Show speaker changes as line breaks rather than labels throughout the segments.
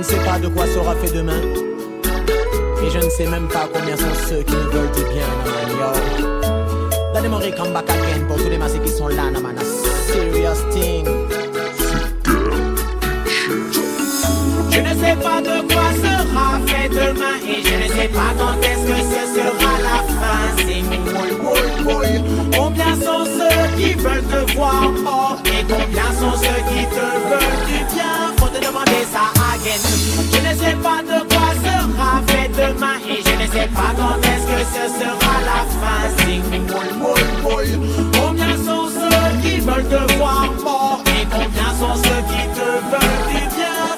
ne sais pas de quoi sera fait demain. Et je ne sais même pas combien sont ceux qui me veulent du bien, man, pour tous les massés qui sont là, serious thing.
Je ne sais pas de quoi sera fait demain et je ne sais pas quand est-ce que ce sera la fin. C'est boy, Combien sont ceux qui veulent te voir? Mort et combien pas de quoi sera fait demain et je ne sais pas quand est-ce que ce sera la fin. Sing boy, Combien sont ceux qui veulent te voir mort? Et combien sont ceux qui te veulent du bien?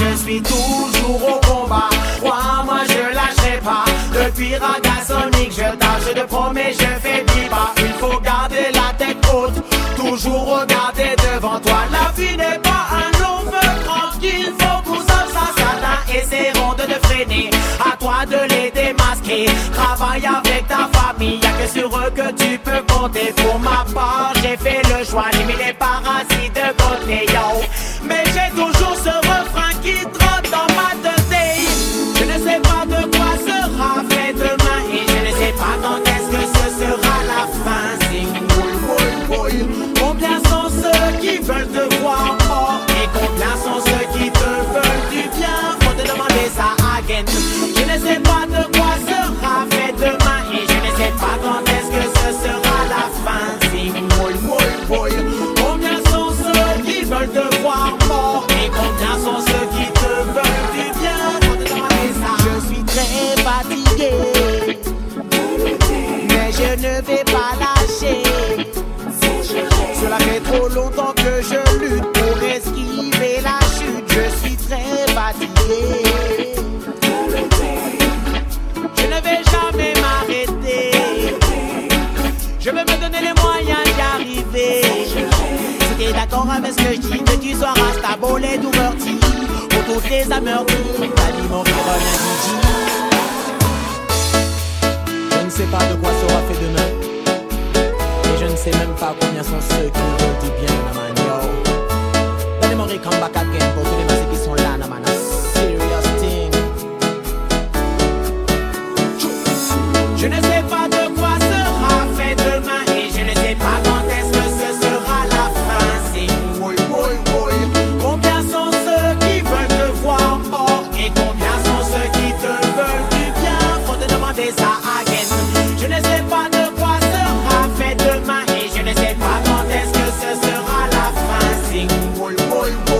Je suis toujours au combat. Crois-moi, je lâcherai pas. Depuis Raga Sonic, je tâche, je te promets, je fais pas. Il faut garder la tête haute. Toujours regarder devant toi. La vie n'est pas essaieront de te freiner. À toi de les démasquer. Travaille avec ta famille. Y'a que sur eux que tu peux compter. Je lutte pour esquiver la chute. Je suis très fatigué. Je ne vais jamais m'arrêter. Je vais me donner les moyens d'y arriver. Si t'es d'accord avec ce que je dis, que tu sois rastabolé ou meurtri, pour toutes les âmes meurtries, t'as dit mon. Je ne sais pas de quoi Je ne sais pas de quoi sera fait demain et je ne sais pas quand est-ce que ce sera la fin. C'est boule, boule, boule. Combien sont ceux qui veulent te voir mort et combien sont ceux qui te veulent du bien? Faut te demander ça again. Je ne
sais pas de quoi sera fait demain et je ne sais pas quand est-ce que ce sera la fin. C'est boule, boule, boule.